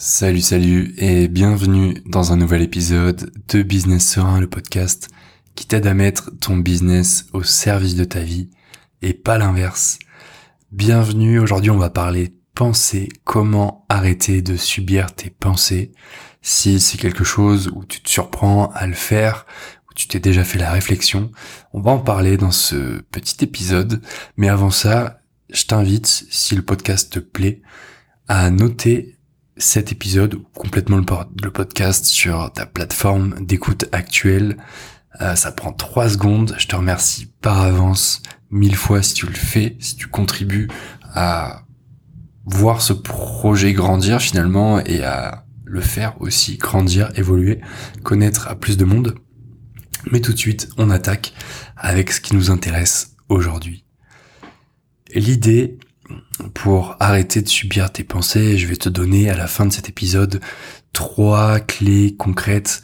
Salut, salut et bienvenue dans un nouvel épisode de Business Serein, le podcast qui t'aide à mettre ton business au service de ta vie et pas l'inverse. Bienvenue, aujourd'hui on va parler pensée, comment arrêter de subir tes pensées? Si c'est quelque chose où tu te surprends à le faire, où tu t'es déjà fait la réflexion, on va en parler dans ce petit épisode. Mais avant ça, je t'invite, si le podcast te plaît, à noter cet épisode ou complètement le, podcast sur ta plateforme d'écoute actuelle. Euh, ça prend trois secondes. Je te remercie par avance mille fois si tu le fais, si tu contribues à voir ce projet grandir finalement et à le faire aussi grandir, évoluer, connaître à plus de monde. Mais tout de suite, on attaque avec ce qui nous intéresse aujourd'hui. L'idée, pour arrêter de subir tes pensées, je vais te donner à la fin de cet épisode trois clés concrètes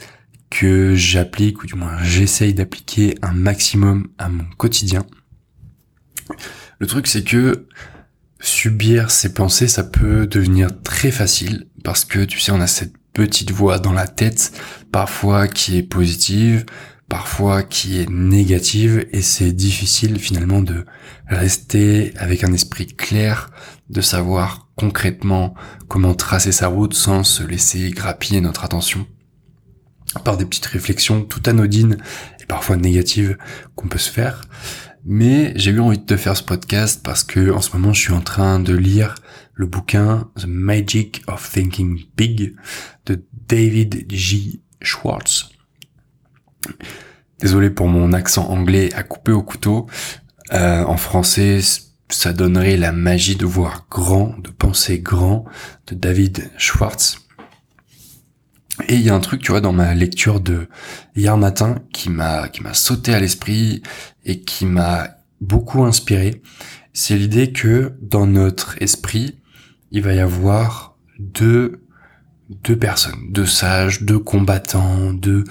que j'applique, ou du moins j'essaye d'appliquer un maximum à mon quotidien. Le truc c'est que subir ces pensées, ça peut devenir très facile, parce que tu sais, on a cette petite voix dans la tête, parfois qui est positive, parfois qui est négative et c'est difficile finalement de rester avec un esprit clair, de savoir concrètement comment tracer sa route sans se laisser grappiller notre attention par des petites réflexions tout anodines et parfois négatives qu'on peut se faire. Mais j'ai eu envie de te faire ce podcast parce que en ce moment je suis en train de lire le bouquin The Magic of Thinking Big de David G. Schwartz. Désolé pour mon accent anglais à couper au couteau. Euh, en français, ça donnerait la magie de voir grand, de penser grand, de David Schwartz. Et il y a un truc, tu vois, dans ma lecture de hier matin qui m'a qui m'a sauté à l'esprit et qui m'a beaucoup inspiré. C'est l'idée que dans notre esprit, il va y avoir deux deux personnes, deux sages, deux combattants, deux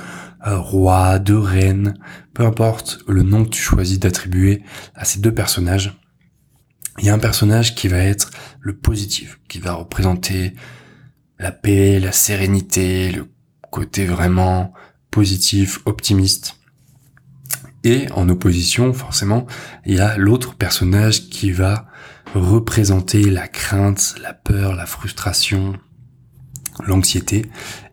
roi, de reine, peu importe le nom que tu choisis d'attribuer à ces deux personnages, il y a un personnage qui va être le positif, qui va représenter la paix, la sérénité, le côté vraiment positif, optimiste. Et en opposition, forcément, il y a l'autre personnage qui va représenter la crainte, la peur, la frustration, l'anxiété.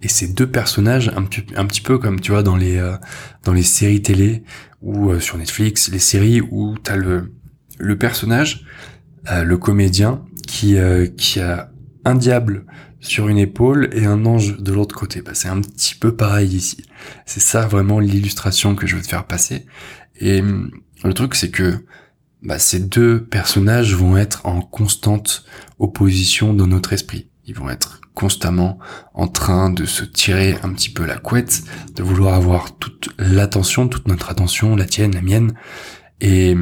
Et ces deux personnages un petit, un petit peu comme tu vois dans les euh, dans les séries télé ou euh, sur Netflix les séries où t'as le le personnage euh, le comédien qui qui a un diable sur une épaule et un ange de l'autre côté. Bah, c'est un petit peu pareil ici. C'est ça vraiment l'illustration que je veux te faire passer. Et hum, le truc c'est que bah, ces deux personnages vont être en constante opposition dans notre esprit ils vont être constamment en train de se tirer un petit peu la couette, de vouloir avoir toute l'attention, toute notre attention, la tienne, la mienne, et,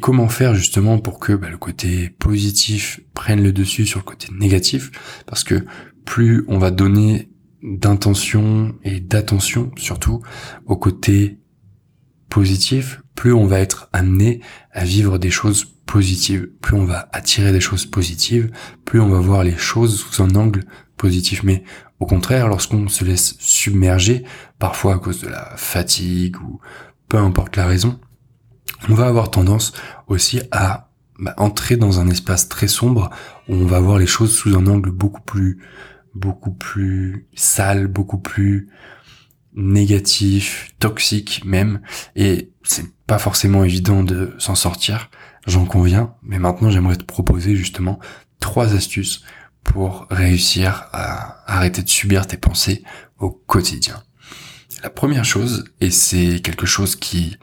comment faire justement pour que bah, le côté positif prenne le dessus sur le côté négatif, parce que plus on va donner d'intention et d'attention surtout au côté positif, plus on va être amené à vivre des choses plus on va attirer des choses positives, plus on va voir les choses sous un angle positif. Mais au contraire, lorsqu'on se laisse submerger, parfois à cause de la fatigue ou peu importe la raison, on va avoir tendance aussi à bah, entrer dans un espace très sombre où on va voir les choses sous un angle beaucoup plus beaucoup plus sale, beaucoup plus négatif, toxique même, et c'est pas forcément évident de s'en sortir, j'en conviens, mais maintenant j'aimerais te proposer justement trois astuces pour réussir à arrêter de subir tes pensées au quotidien. La première chose, et c'est quelque chose qui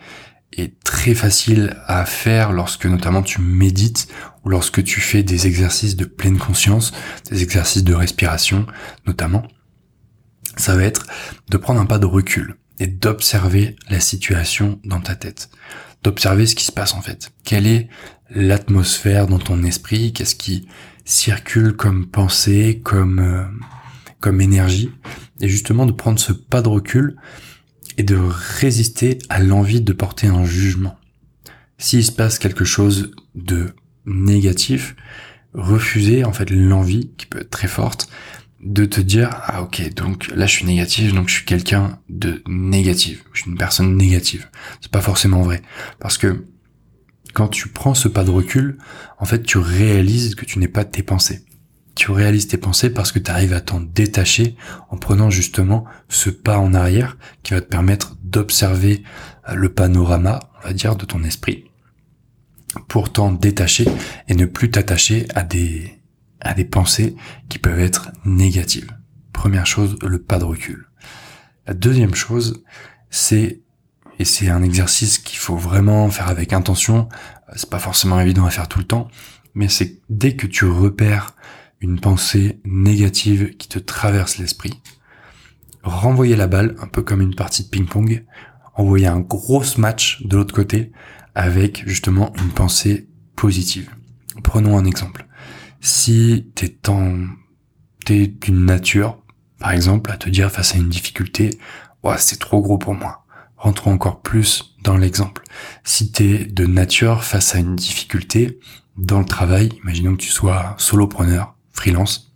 est très facile à faire lorsque notamment tu médites ou lorsque tu fais des exercices de pleine conscience, des exercices de respiration notamment, ça va être de prendre un pas de recul et d'observer la situation dans ta tête. D'observer ce qui se passe en fait. Quelle est l'atmosphère dans ton esprit? Qu'est-ce qui circule comme pensée, comme, euh, comme énergie? Et justement de prendre ce pas de recul et de résister à l'envie de porter un jugement. S'il se passe quelque chose de négatif, refuser en fait l'envie qui peut être très forte de te dire ah ok donc là je suis négatif donc je suis quelqu'un de négatif. Je suis une personne négative. C'est pas forcément vrai. Parce que quand tu prends ce pas de recul en fait tu réalises que tu n'es pas tes pensées. Tu réalises tes pensées parce que tu arrives à t'en détacher en prenant justement ce pas en arrière qui va te permettre d'observer euh, le panorama on va dire de ton esprit pour t'en détacher et ne plus t'attacher à des à des pensées qui peuvent être négatives. Première chose, le pas de recul. La deuxième chose, c'est, et c'est un exercice qu'il faut vraiment faire avec intention, c'est pas forcément évident à faire tout le temps, mais c'est dès que tu repères une pensée négative qui te traverse l'esprit, renvoyer la balle, un peu comme une partie de ping-pong, envoyer un gros match de l'autre côté avec justement une pensée positive. Prenons un exemple si t'es en, t'es d'une nature, par exemple, à te dire face à une difficulté, ouais, c'est trop gros pour moi. Rentrons encore plus dans l'exemple. Si t'es de nature face à une difficulté dans le travail, imaginons que tu sois solopreneur, freelance,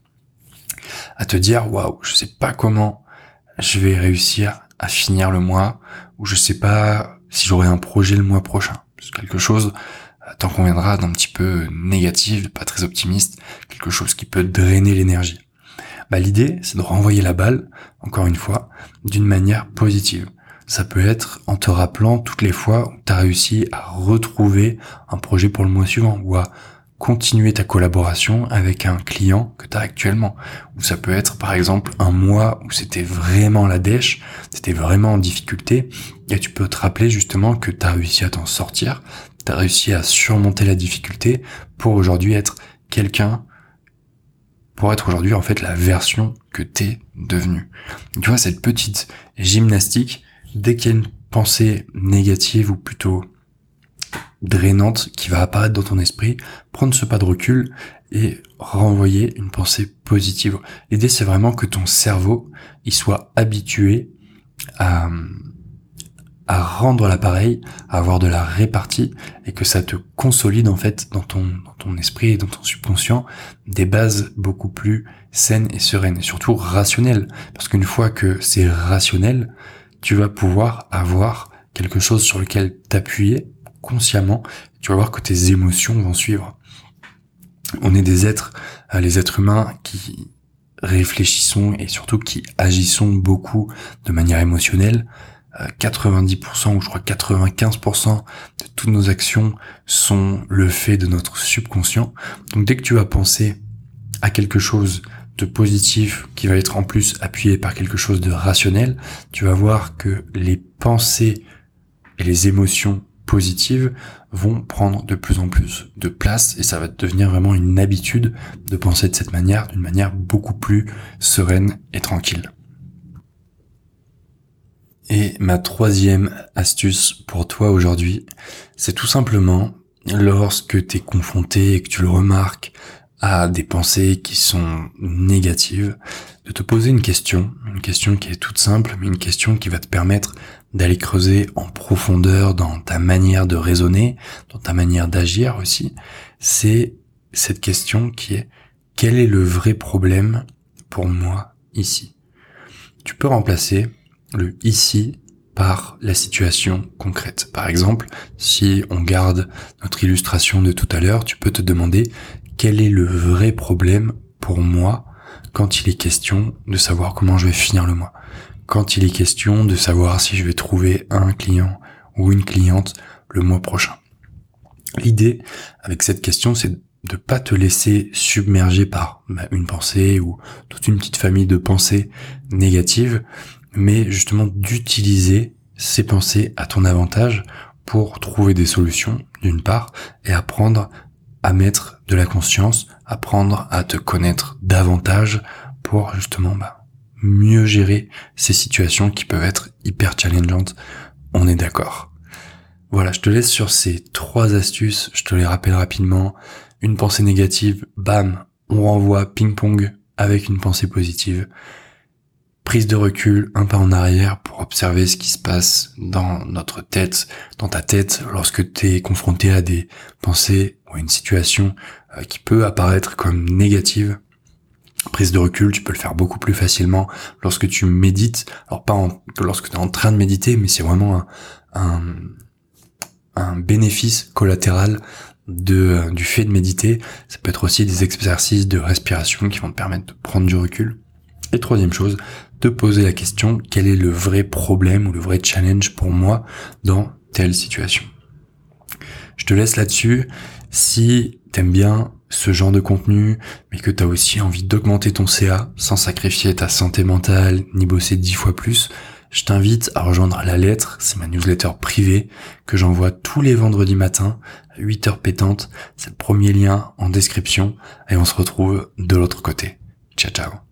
à te dire, waouh, je sais pas comment je vais réussir à finir le mois, ou je sais pas si j'aurai un projet le mois prochain. C'est quelque chose t'en conviendras d'un petit peu négatif, pas très optimiste, quelque chose qui peut drainer l'énergie. Bah, l'idée, c'est de renvoyer la balle, encore une fois, d'une manière positive. Ça peut être en te rappelant toutes les fois où tu réussi à retrouver un projet pour le mois suivant ou à continuer ta collaboration avec un client que tu as actuellement. Ou ça peut être par exemple un mois où c'était vraiment la dèche, c'était vraiment en difficulté, et tu peux te rappeler justement que tu as réussi à t'en sortir, tu réussi à surmonter la difficulté pour aujourd'hui être quelqu'un, pour être aujourd'hui en fait la version que t'es devenu. Tu vois, cette petite gymnastique, dès qu'il y a une pensée négative ou plutôt drainante qui va apparaître dans ton esprit, prendre ce pas de recul et renvoyer une pensée positive. L'idée c'est vraiment que ton cerveau il soit habitué à à rendre l'appareil, à avoir de la répartie et que ça te consolide en fait dans ton, dans ton esprit et dans ton subconscient des bases beaucoup plus saines et sereines et surtout rationnelles. Parce qu'une fois que c'est rationnel, tu vas pouvoir avoir quelque chose sur lequel t'appuyer consciemment. Tu vas voir que tes émotions vont suivre. On est des êtres, euh, les êtres humains qui réfléchissons et surtout qui agissons beaucoup de manière émotionnelle 90% ou je crois 95% de toutes nos actions sont le fait de notre subconscient. Donc dès que tu vas penser à quelque chose de positif qui va être en plus appuyé par quelque chose de rationnel, tu vas voir que les pensées et les émotions positives vont prendre de plus en plus de place et ça va devenir vraiment une habitude de penser de cette manière, d'une manière beaucoup plus sereine et tranquille. Et ma troisième astuce pour toi aujourd'hui, c'est tout simplement lorsque tu es confronté et que tu le remarques à des pensées qui sont négatives, de te poser une question, une question qui est toute simple, mais une question qui va te permettre d'aller creuser en profondeur dans ta manière de raisonner, dans ta manière d'agir aussi. C'est cette question qui est quel est le vrai problème pour moi ici? Tu peux remplacer le ici par la situation concrète. Par exemple, si on garde notre illustration de tout à l'heure, tu peux te demander quel est le vrai problème pour moi quand il est question de savoir comment je vais finir le mois. Quand il est question de savoir si je vais trouver un client ou une cliente le mois prochain. L'idée avec cette question, c'est de pas te laisser submerger par bah, une pensée ou toute une petite famille de pensées négatives, mais justement d'utiliser ces pensées à ton avantage pour trouver des solutions d'une part et apprendre à mettre de la conscience, apprendre à te connaître davantage pour justement bah, mieux gérer ces situations qui peuvent être hyper challengeantes. On est d'accord. Voilà, je te laisse sur ces trois astuces, je te les rappelle rapidement. Une pensée négative, bam, on renvoie ping-pong avec une pensée positive prise de recul, un pas en arrière pour observer ce qui se passe dans notre tête, dans ta tête, lorsque tu es confronté à des pensées ou à une situation euh, qui peut apparaître comme négative, prise de recul, tu peux le faire beaucoup plus facilement lorsque tu médites. Alors pas lorsque tu es en train de méditer, mais c'est vraiment un, un, bénéfice collatéral de, euh, du fait de méditer. Ça peut être aussi des exercices de respiration qui vont te permettre de prendre du recul. Et troisième chose, te poser la question, quel est le vrai problème ou le vrai challenge pour moi dans telle situation? Je te laisse là-dessus. Si t'aimes bien ce genre de contenu, mais que t'as aussi envie d'augmenter ton CA sans sacrifier ta santé mentale ni bosser dix fois plus, je t'invite à rejoindre la lettre, c'est ma newsletter privée que j'envoie tous les vendredis matins à 8 heures pétantes. C'est le premier lien en description et on se retrouve de l'autre côté. Ciao ciao